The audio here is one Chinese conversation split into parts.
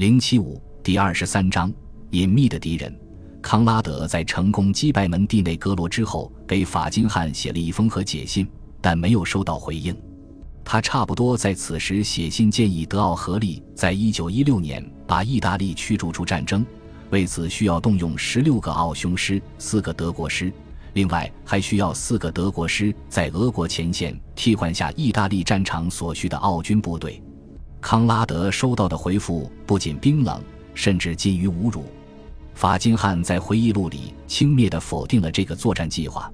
零七五第二十三章隐秘的敌人。康拉德在成功击败门第内格罗之后，给法金汉写了一封和解信，但没有收到回应。他差不多在此时写信建议德奥合力在一九一六年把意大利驱逐出战争，为此需要动用十六个奥匈师、四个德国师，另外还需要四个德国师在俄国前线替换下意大利战场所需的奥军部队。康拉德收到的回复不仅冰冷，甚至近于侮辱。法金汉在回忆录里轻蔑地否定了这个作战计划，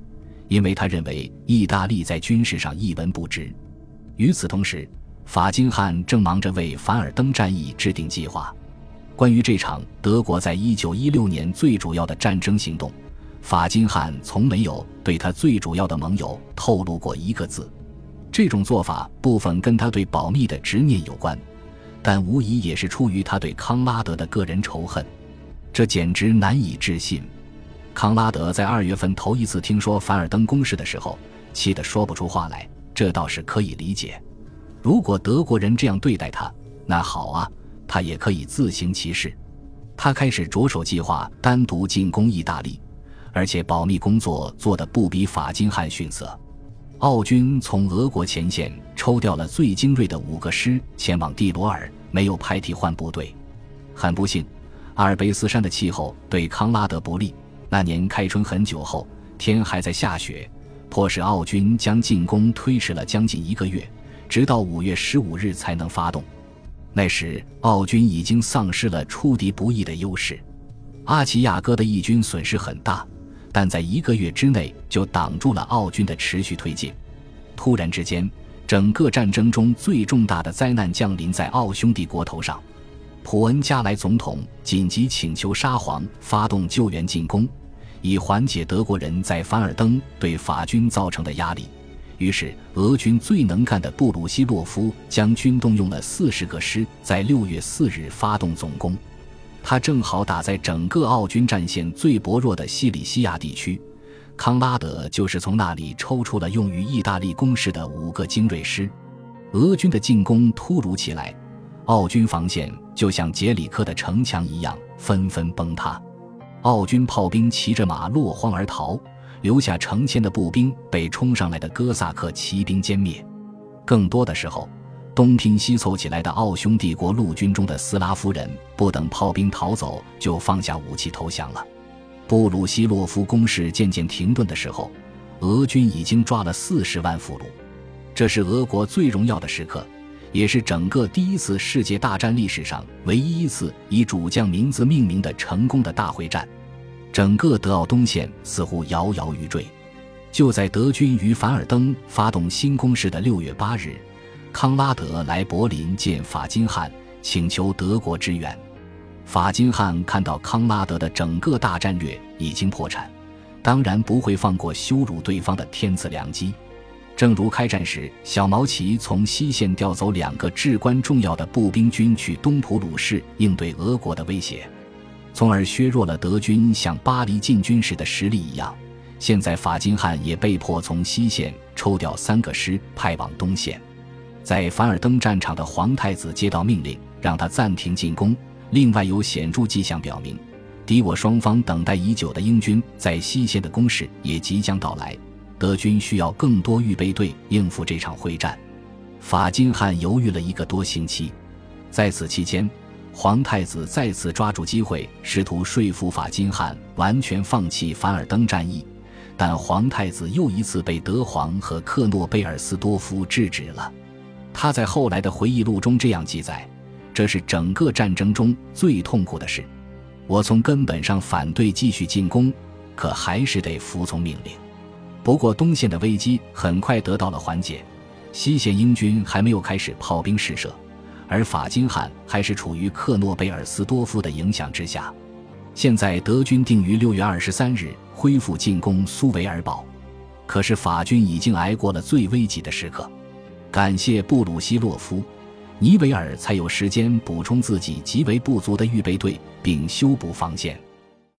因为他认为意大利在军事上一文不值。与此同时，法金汉正忙着为凡尔登战役制定计划。关于这场德国在一九一六年最主要的战争行动，法金汉从没有对他最主要的盟友透露过一个字。这种做法部分跟他对保密的执念有关，但无疑也是出于他对康拉德的个人仇恨。这简直难以置信！康拉德在二月份头一次听说凡尔登攻势的时候，气得说不出话来。这倒是可以理解。如果德国人这样对待他，那好啊，他也可以自行其事。他开始着手计划单独进攻意大利，而且保密工作做得不比法金汉逊色。奥军从俄国前线抽调了最精锐的五个师前往蒂罗尔，没有派替换部队。很不幸。阿尔卑斯山的气候对康拉德不利。那年开春很久后，天还在下雪，迫使奥军将进攻推迟了将近一个月，直到五月十五日才能发动。那时，奥军已经丧失了出敌不意的优势。阿齐亚哥的义军损失很大，但在一个月之内就挡住了奥军的持续推进。突然之间，整个战争中最重大的灾难降临在奥匈帝国头上。普恩加莱总统紧急请求沙皇发动救援进攻，以缓解德国人在凡尔登对法军造成的压力。于是，俄军最能干的布鲁西洛夫将军动用了四十个师，在六月四日发动总攻。他正好打在整个奥军战线最薄弱的西里西亚地区，康拉德就是从那里抽出了用于意大利攻势的五个精锐师。俄军的进攻突如其来。奥军防线就像杰里克的城墙一样纷纷崩塌，奥军炮兵骑着马落荒而逃，留下成千的步兵被冲上来的哥萨克骑兵歼灭。更多的时候，东拼西凑起来的奥匈帝国陆军中的斯拉夫人不等炮兵逃走，就放下武器投降了。布鲁西洛夫攻势渐渐停顿的时候，俄军已经抓了四十万俘虏，这是俄国最荣耀的时刻。也是整个第一次世界大战历史上唯一一次以主将名字命名的成功的大会战，整个德奥东线似乎摇摇欲坠。就在德军于凡尔登发动新攻势的六月八日，康拉德来柏林见法金汉，请求德国支援。法金汉看到康拉德的整个大战略已经破产，当然不会放过羞辱对方的天赐良机。正如开战时，小毛奇从西线调走两个至关重要的步兵军去东普鲁士应对俄国的威胁，从而削弱了德军向巴黎进军时的实力一样，现在法金汉也被迫从西线抽调三个师派往东线。在凡尔登战场的皇太子接到命令，让他暂停进攻。另外有显著迹象表明，敌我双方等待已久的英军在西线的攻势也即将到来。德军需要更多预备队应付这场会战。法金汉犹豫了一个多星期，在此期间，皇太子再次抓住机会，试图说服法金汉完全放弃凡尔登战役，但皇太子又一次被德皇和克诺贝尔斯多夫制止了。他在后来的回忆录中这样记载：“这是整个战争中最痛苦的事。我从根本上反对继续进攻，可还是得服从命令。”不过，东线的危机很快得到了缓解，西线英军还没有开始炮兵试射，而法金汉还是处于克诺贝尔斯多夫的影响之下。现在，德军定于六月二十三日恢复进攻苏维尔堡，可是法军已经挨过了最危急的时刻。感谢布鲁西洛夫，尼维尔才有时间补充自己极为不足的预备队，并修补防线。